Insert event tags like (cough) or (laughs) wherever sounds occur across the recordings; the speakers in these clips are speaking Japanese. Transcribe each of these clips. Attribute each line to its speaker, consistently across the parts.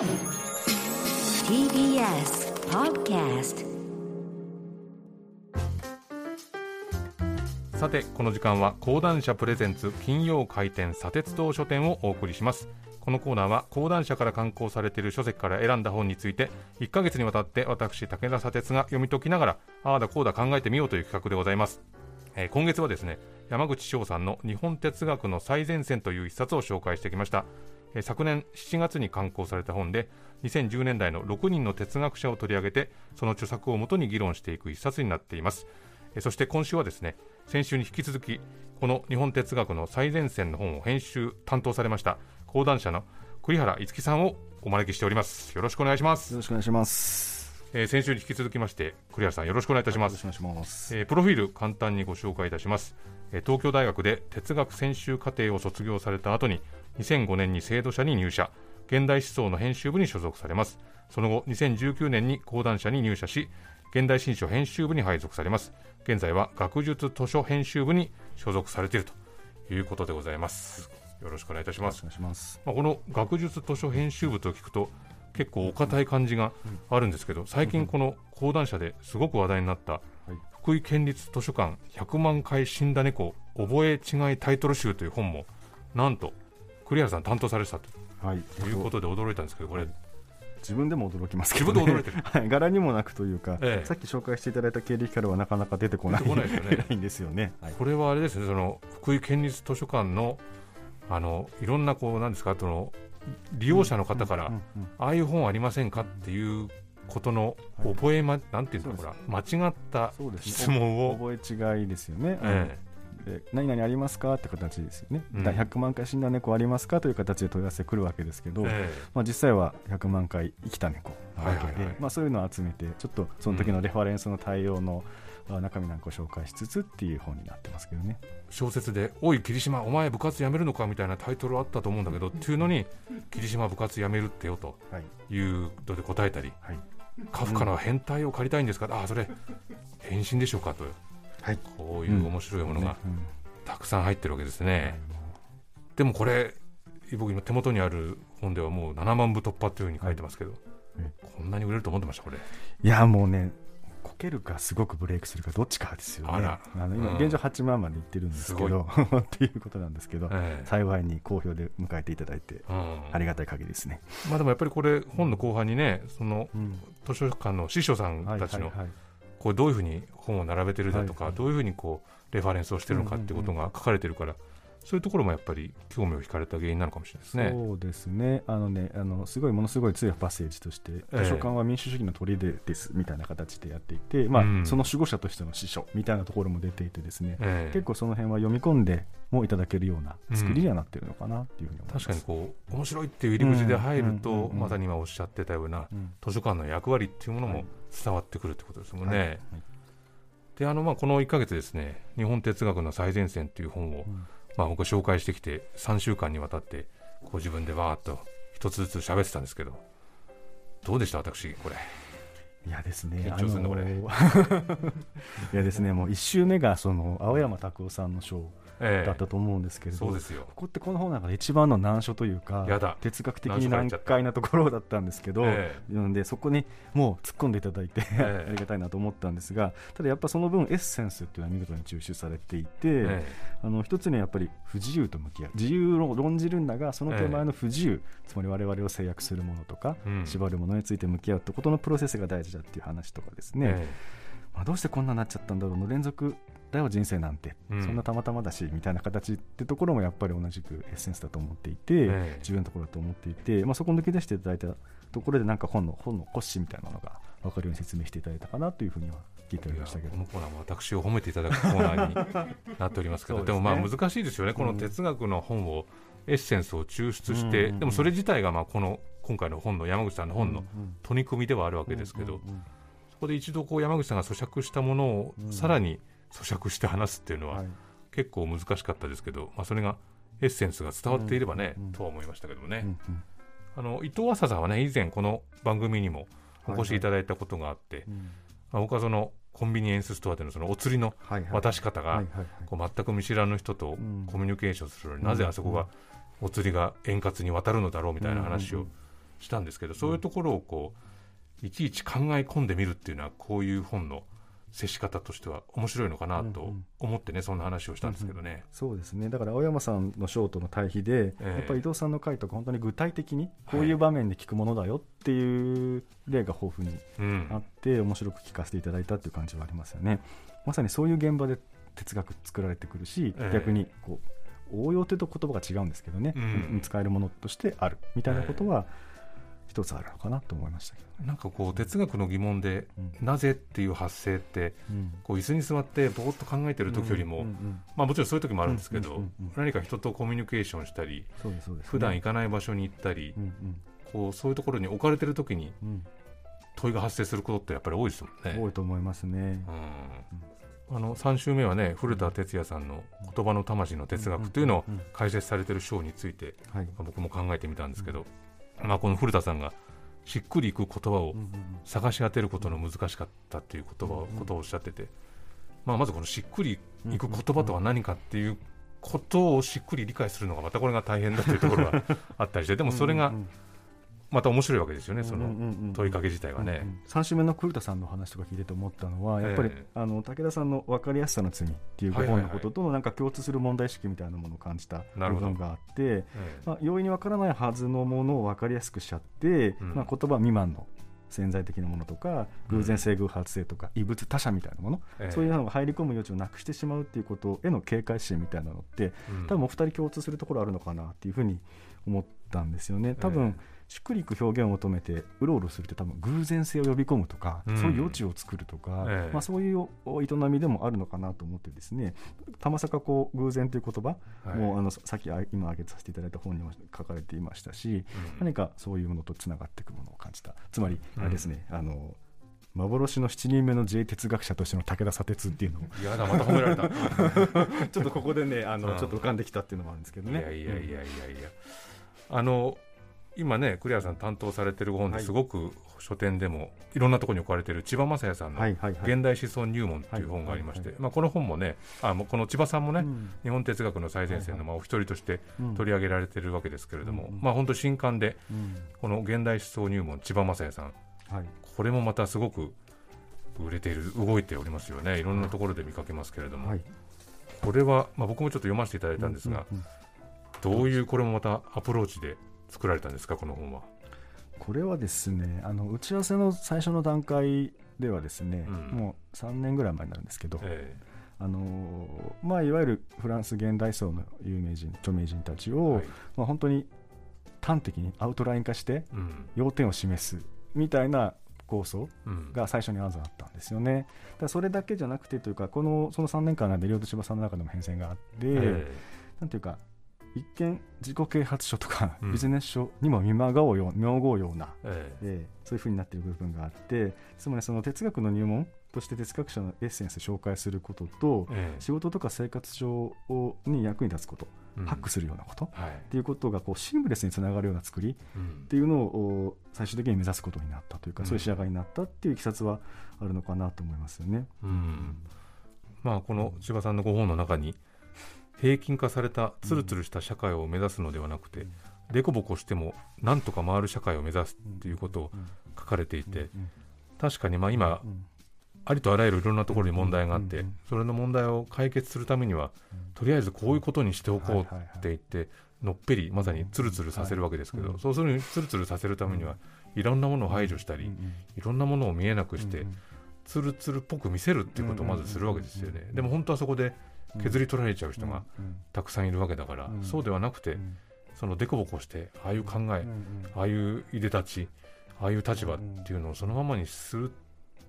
Speaker 1: TBS Podcast
Speaker 2: さてこの時間は講談社プレゼンツ金曜開店砂鉄道書店をお送りします。このコーナーは講談社から刊行されている書籍から選んだ本について1ヶ月にわたって私武田砂鉄が読み解きながらああだこうだ考えてみようという企画でございます、えー今月はですね山口翔さんの日本哲学の最前線という一冊を紹介してきました、昨年7月に刊行された本で2010年代の6人の哲学者を取り上げてその著作をもとに議論していく一冊になっています。えーそして今週はですね先週に引き続きこの日本哲学の最前線の本を編集担当されました講談社の栗原いつきさんをお招きしております。よろしくお願いします。
Speaker 3: よ、ろしくお願いします。
Speaker 2: えー先週に引き続きまして栗原さんよろしくお願いいたします。
Speaker 3: よろしくお願いします。
Speaker 2: えープロフィール簡単にご紹介いたします、えー東京大学で哲学専修課程を卒業された後に2005年に制度社に入社現代思想の編集部に所属されます。その後2019年に講談社に入社し現代新書編集部に配属されます。現在は学術図書編集部に所属されていると。いうことでございます。よろしくお願いいたします。
Speaker 3: お願いします。
Speaker 2: まあ、この学術図書編集部と聞くと結構お堅い感じがあるんですけど最近この講談社ですごく話題になった福井県立図書館100万回死んだ猫覚え違いタイトル集という本もなんと栗原さん担当されてたと。
Speaker 3: はい。
Speaker 2: いうことで驚いたんですけどこれ。
Speaker 3: 自分でも驚きますけど、ね、
Speaker 2: 自分で驚いてる。(laughs)
Speaker 3: はい、柄にもなくというか、
Speaker 2: ええ。
Speaker 3: さっき紹介していただいた経歴からはなかなか出てこない
Speaker 2: こないですよね。(laughs)
Speaker 3: ないんですよね。はい。
Speaker 2: これはあれですねその福井県立図書館のあのいろんなこうなんですかその利用者の方から、
Speaker 3: うんうん
Speaker 2: ああいう本ありませんかっていうことの
Speaker 3: はい。
Speaker 2: 覚えま、なんていうんです。か、間違った質問を、
Speaker 3: 覚え違いですよね。
Speaker 2: え
Speaker 3: で何々ありますかって形ですよね、
Speaker 2: うん。
Speaker 3: だから100万回死んだ猫ありますかという形で問い合わせくるわけですけど、
Speaker 2: え
Speaker 3: まあ、実際は100万回生きた猫なわけで、
Speaker 2: はいはいはい。
Speaker 3: まあ、そういうのを集めてちょっとその時のレファレンスの対応の、あ中身なんかを紹介しつつっていう本になってますけどね。
Speaker 2: 小説で「おい霧島お前部活辞めるのか?」みたいなタイトルあったと思うんだけどっていうのに「霧島部活辞めるってよ」と
Speaker 3: はい。
Speaker 2: いうので答えたり
Speaker 3: はい「
Speaker 2: カフカの変態を借りたいんですか?」ああそれ返信でしょうか？と
Speaker 3: はい。
Speaker 2: こういう面白いものが
Speaker 3: うん。
Speaker 2: たくさん入ってるわけですね、でもこれ僕今手元にある本ではもう7万部突破というふうに書いてますけど、
Speaker 3: え
Speaker 2: こんなに売れると思ってましたこれ。
Speaker 3: いやもうねこけるかすごくブレイクするかどっちかですよね。
Speaker 2: あら。
Speaker 3: の今、
Speaker 2: うん。
Speaker 3: 現状8万までいってるんですけど (laughs) っていうことなんですけど、
Speaker 2: ええ。
Speaker 3: 幸いに好評で迎えていただいて
Speaker 2: うん。
Speaker 3: ありがたい限りですね、
Speaker 2: まあでもやっぱりこれ本の後半にねその
Speaker 3: うん。
Speaker 2: 図書館の司書さん
Speaker 3: はい
Speaker 2: たちの
Speaker 3: はいはい
Speaker 2: こうどういうふうに本を並べてるだとか、
Speaker 3: はいはい。
Speaker 2: どういうふうにこうレファレンスをしてるのかっていうことが書かれてるから、そういうところもやっぱり興味を惹かれた原因なのかもしれないですね。
Speaker 3: そうですね、あのね、あのすごいものすごい強いパッセージとして、
Speaker 2: え
Speaker 3: 図書館は民主主義の砦ですみたいな形でやっていて、まあ
Speaker 2: うん
Speaker 3: その守護者としての師匠みたいなところも出ていてですね、
Speaker 2: ええ。
Speaker 3: 結構その辺は読み込んでもいただけるような作りにはなってるのかなっていうふうに思います。
Speaker 2: 確かにこう面白いっていう入り口で入ると、
Speaker 3: うんうんうんうん
Speaker 2: まさに今おっしゃってたような
Speaker 3: うん。
Speaker 2: 図書館の役割っていうものも
Speaker 3: はい
Speaker 2: 伝わってくるってことですもんね。
Speaker 3: はい。はい
Speaker 2: であのまあこの1ヶ月ですね「日本哲学の最前線」っていう本を、
Speaker 3: うん。
Speaker 2: まあ、僕は紹介してきて3週間にわたってこう自分でわーっと一つずつ喋ってたんですけどどうでした私これ？
Speaker 3: いやですね、
Speaker 2: 緊張する
Speaker 3: の
Speaker 2: これ。(laughs)
Speaker 3: いやですね、もう1周目がその青山拓夫さんの賞
Speaker 2: ええ
Speaker 3: だったと思うんですけれど、
Speaker 2: そうですよ。
Speaker 3: ここってこの本の中で一番の難所というか
Speaker 2: やだ。
Speaker 3: 哲学的に難解なところだったんですけど、
Speaker 2: え
Speaker 3: なのでそこにもう突っ込んでいただいて、
Speaker 2: ええ。
Speaker 3: ありがたいなと思ったんですがただやっぱその分エッセンスっていうのは見事に抽出されていて、
Speaker 2: え
Speaker 3: あの一つにはやっぱり不自由と向き合う。自由を論じるんだがその手前の不自由、つまり我々を制約するものとか、
Speaker 2: うん。
Speaker 3: 縛るものについて向き合うってことのプロセスが大事だっていう話とかですね、
Speaker 2: え。
Speaker 3: まあ、どうしてこんなになっちゃったんだろうの連続だよ人生なんて、
Speaker 2: うん。
Speaker 3: そんなたまたまだしみたいな形ってところもやっぱり同じくエッセンスだと思っていて、
Speaker 2: ええ。
Speaker 3: 重要なところだと思っていて、まあ、そこを抜き出していただいたところでなんか本の本の骨子みたいなのが分かるように説明していただいたかなというふうには聞いておりましたけど。
Speaker 2: このコーナーも私を褒めていただくコーナーになっておりますけど
Speaker 3: ですね。
Speaker 2: でもまあ難しいですよね、この哲学の本をエッセンスを抽出して、
Speaker 3: うん。
Speaker 2: でもそれ自体がまあこの今回の本の山口さんの本の
Speaker 3: うん
Speaker 2: 取り組みではあるわけですけど、
Speaker 3: うんうん
Speaker 2: そこで一度こう山口さんが咀嚼したものを
Speaker 3: うん
Speaker 2: さらに咀嚼して話すっていうのは
Speaker 3: はい。
Speaker 2: 結構難しかったですけど、まあ、それがエッセンスが伝わっていればね、とは思いましたけどもね、あの伊藤浅さんはね以前この番組にもお越しいただいたことがあって、
Speaker 3: うん。
Speaker 2: まあ僕はそのコンビニエンスストアでのそのお釣りの渡し方がこう全く見知らぬ人と
Speaker 3: うん。
Speaker 2: コミュニケーションするのになぜあそこがお釣りが円滑に渡るのだろうみたいな話をしたんですけど、そういうところをこういちいち考え込んでみるっていうのはこういう本の接し方としては面白いのかなと思ってね、そんな話をしたんですけどね、
Speaker 3: そうですね。だから青山さんのショートの対比で、
Speaker 2: ええ。
Speaker 3: やっぱり伊藤さんの回とか本当に具体的にこういう場面で聞くものだよっていう例が豊富に
Speaker 2: うん。
Speaker 3: あって面白く聞かせていただいたっていう感じはありますよね。まさにそういう現場で哲学作られてくるし、
Speaker 2: ええ。
Speaker 3: 逆にこう応用というと言葉が違うんですけどね、
Speaker 2: うん。
Speaker 3: 使えるものとしてある。みたいなことは一つあるのかなと思いましたけど、
Speaker 2: なんかこう哲学の疑問で、なぜっていう発生って
Speaker 3: うん。
Speaker 2: こう椅子に座ってぼーっと考えてる時よりも、
Speaker 3: うんうんうん
Speaker 2: まあ、もちろんそういう時もあるんですけど、
Speaker 3: うんうんうん
Speaker 2: 何か人とコミュニケーションしたり
Speaker 3: そうですそうです。ね
Speaker 2: 普段行かない場所に行ったり、
Speaker 3: うん
Speaker 2: こうそういうところに置かれてる時に
Speaker 3: うん。
Speaker 2: 問いが発生することってやっぱり多いですもん
Speaker 3: うん
Speaker 2: ね。
Speaker 3: 多いと思いますね、
Speaker 2: うん。あの3週目はね古田哲也さんの「言葉の魂の哲学」というのを
Speaker 3: うんうん
Speaker 2: 解説されてる章について僕も考えてみたんですけど、まあ、この古田さんがしっくりいく言葉を探し当てることの難しかったという言葉を
Speaker 3: うん
Speaker 2: ことをおっしゃってて、まあ、まずこのしっくりいく言葉とは何かっていうことをしっくり理解するのがまたこれが大変だというところがあったりしてでもそれがまた面白いわけですよねその問いかけ自体はね。
Speaker 3: 3週目の古田さんの話とか聞いてて思ったのはやっぱり、
Speaker 2: ええ
Speaker 3: あの武田さんの分かりやすさの罪っていうご本のこととのなんか共通する問題意識みたいなものを感じた部分があって、
Speaker 2: え
Speaker 3: まあ、容易に分からないはずのものを分かりやすくしちゃって、
Speaker 2: うん。
Speaker 3: まあ、言葉未満の潜在的なものとか偶然性偶発性とか異物他者みたいなもの、
Speaker 2: ええ。
Speaker 3: そういうのが入り込む余地をなくしてしまうっていうことへの警戒心みたいなのって
Speaker 2: うん。
Speaker 3: 多分お二人共通するところあるのかなっていうふうに思ったんですよね。多分、しっくりいく表現を求めてうろうろするって多分偶然性を呼び込むとか、
Speaker 2: うん。
Speaker 3: そういう余地を作るとか、
Speaker 2: ええ。
Speaker 3: まあ、そういう営みでもあるのかなと思ってですねたまさかこう偶然という言葉、
Speaker 2: はい。
Speaker 3: もうあのさっきあ今挙げさせていただいた本にも書かれていましたし、
Speaker 2: うん。
Speaker 3: 何かそういうものとつながっていくものを感じた。つまり
Speaker 2: うん
Speaker 3: あれですね、あの幻の7人目の J 哲学者としての武田砂鉄っていうのを
Speaker 2: いやだまた褒められた。(laughs)
Speaker 3: ちょっとここでねあの、
Speaker 2: うん
Speaker 3: ちょっと浮かんできたっていうのもあるんですけどね。
Speaker 2: いやいやいやいやいや、あの今ね栗原さん担当されてる本
Speaker 3: はい。
Speaker 2: ですごく書店でもいろんなところに置かれてる千葉雅也さんの現代思想入門っていう本がありまして、この本もねあこの千葉さんもね、
Speaker 3: うん。
Speaker 2: 日本哲学の最前線のまあお一人として
Speaker 3: うん
Speaker 2: 取り上げられてるわけですけれども、まあ本当新刊で
Speaker 3: うん。
Speaker 2: この現代思想入門千葉雅也さん。
Speaker 3: はい。
Speaker 2: これもまたすごく売れている動いておりますよね。いろんなところで見かけますけれども、
Speaker 3: はい。
Speaker 2: これは、まあ、僕もちょっと読ませていただいたんですが、どういうこれもまたアプローチで作られたんですかこの本は？
Speaker 3: これはですねあの打ち合わせの最初の段階ではですね、
Speaker 2: うん。
Speaker 3: もう3年ぐらい前になるんですけど、
Speaker 2: え
Speaker 3: あのーまあ、いわゆるフランス現代層の有名人著名人たちを、
Speaker 2: えはい。
Speaker 3: まあ、本当に端的にアウトライン化して
Speaker 2: うん。
Speaker 3: 要点を示すみたいな構想
Speaker 2: うん。
Speaker 3: が最初にまずあったんですよね。だからそれだけじゃなくてというかこのその3年間の間両戸柴さんの中でも変遷があって、
Speaker 2: え。
Speaker 3: なんていうか一見自己啓発書とか
Speaker 2: うん。
Speaker 3: ビジネス書にも見まがうよう見まごうような、
Speaker 2: ええ。
Speaker 3: えーそういうふうになっている部分があってつまりその哲学の入門として哲学者のエッセンスを紹介することと
Speaker 2: ええ。
Speaker 3: 仕事とか生活上をに役に立つこと、
Speaker 2: うん。
Speaker 3: ハックするようなことっ
Speaker 2: はい。
Speaker 3: ていうことがこうシームレスにつながるような作り
Speaker 2: うん。
Speaker 3: っていうのをお最終的に目指すことになったというか、
Speaker 2: うん。
Speaker 3: そういう仕上がりになったっていういきさつはあるのかなと思いますよね。
Speaker 2: うん。まあこの千葉さんのご本の中に平均化されたツルツルした社会を目指すのではなくて、デコボコしてもなんとか回る社会を目指すっていうことを
Speaker 3: うん。
Speaker 2: 書かれていて、
Speaker 3: うん。
Speaker 2: 確かにまあ今
Speaker 3: うん。
Speaker 2: ありとあらゆるいろんなところに問題があって、
Speaker 3: うん。うん。
Speaker 2: それの問題を解決するためには、とりあえずこういうことにしておこうって言って、のっぺりまさにツルツルさせるわけですけど、
Speaker 3: うん。
Speaker 2: そうするにツルツルさせるためには、いろんなものを排除したり、
Speaker 3: うん。うん。
Speaker 2: いろんなものを見えなくして、
Speaker 3: うん。
Speaker 2: ツルツルっぽく見せるっていうことをまずするわけですよね、
Speaker 3: うん。
Speaker 2: でも本当はそこで削り取られちゃう人が
Speaker 3: うん。
Speaker 2: たくさんいるわけだから、
Speaker 3: うん。
Speaker 2: そうではなくて、
Speaker 3: うん。
Speaker 2: そのデコボコしてああいう考え、ああいういでたちああいう立場っていうのをそのままにする。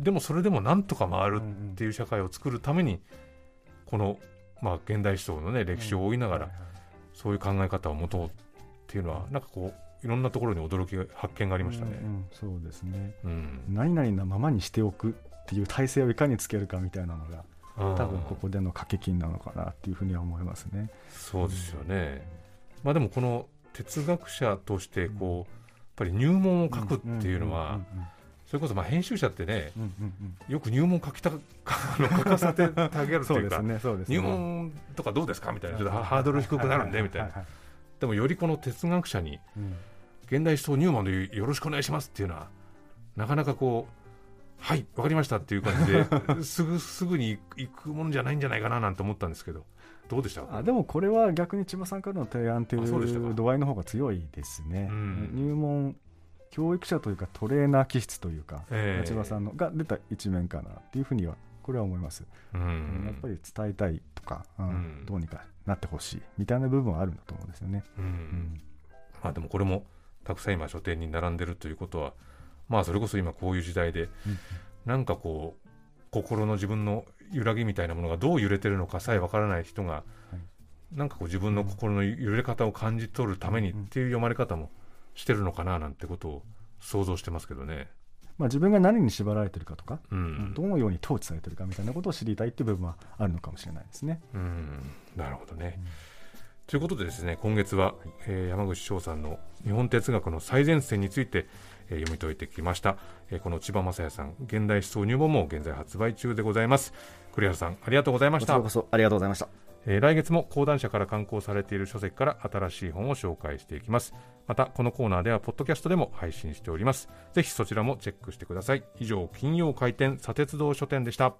Speaker 2: でもそれでもなんとか回るっていう社会を作るためにこの、まあ、現代思想の、ね、歴史を追いながらそういう考え方を持とうっていうのはなんかこういろんなところに驚きが発見がありましたね。
Speaker 3: うんうん。そうですね。
Speaker 2: うん。
Speaker 3: 何々なままにしておくっていう体制をいかにつけるかみたいなのが多分ここでの掛け金なのかなっていうふうには思いますね。
Speaker 2: そうですよね。まあでもこの哲学者としてこうやっぱり入門を書くっていうのはそれこそまあ編集者ってねよく入門書きた (laughs) 書かせてあげるって
Speaker 3: そう
Speaker 2: いうか
Speaker 3: ね、ね。
Speaker 2: 入門とかどうですかみたいなちょっとハードル低くなるんでみたいな。でもよりこの哲学者に
Speaker 3: うん。
Speaker 2: 現代思想入門でよろしくお願いしますっていうのはなかなかこうはいわかりましたっていう感じで (laughs) すぐすぐに行くもんじゃないんじゃないかななんて思ったんですけどどうでした？
Speaker 3: あでもこれは逆に千葉さんからの提案とい
Speaker 2: う
Speaker 3: 度合いの方が強いですね、
Speaker 2: うん。
Speaker 3: 入門教育者というかトレーナー気質というか、
Speaker 2: ええ。
Speaker 3: 千葉さんのが出た一面かなっていうふうにはこれは思います、
Speaker 2: うん。
Speaker 3: やっぱり伝えたいとか、うん
Speaker 2: うん。
Speaker 3: どうにかなってほしいみたいな部分はあるんだと思うんですよね、
Speaker 2: まあでもこれもたくさん今書店に並んでるということはまあそれこそ今こういう時代で
Speaker 3: うん。
Speaker 2: なんかこう心の自分の揺らぎみたいなものがどう揺れてるのかさえわからない人が、なんかこう自分の心の揺れ方を感じ取るためにっていう読まれ方もしてるのかななんてことを想像してますけどね。
Speaker 3: まあ、自分が何に縛られてるかとか、
Speaker 2: うん、
Speaker 3: どのように統治されてるかみたいなことを知りたいっていう部分はあるのかもしれないですね。
Speaker 2: うん、なるほどね。ということでですね今月は、えー山口翔さんの日本哲学の最前線について、えー読み解いてきました、えーこの千葉雅也さん現代思想入門も現在発売中でございます。栗原さんありがとうございました。
Speaker 4: こそありがとうございました。
Speaker 2: えー来月も講談社から刊行されている書籍から新しい本を紹介していきます。またこのコーナーではポッドキャストでも配信しております。ぜひそちらもチェックしてください。以上金曜開店砂鉄道書店でした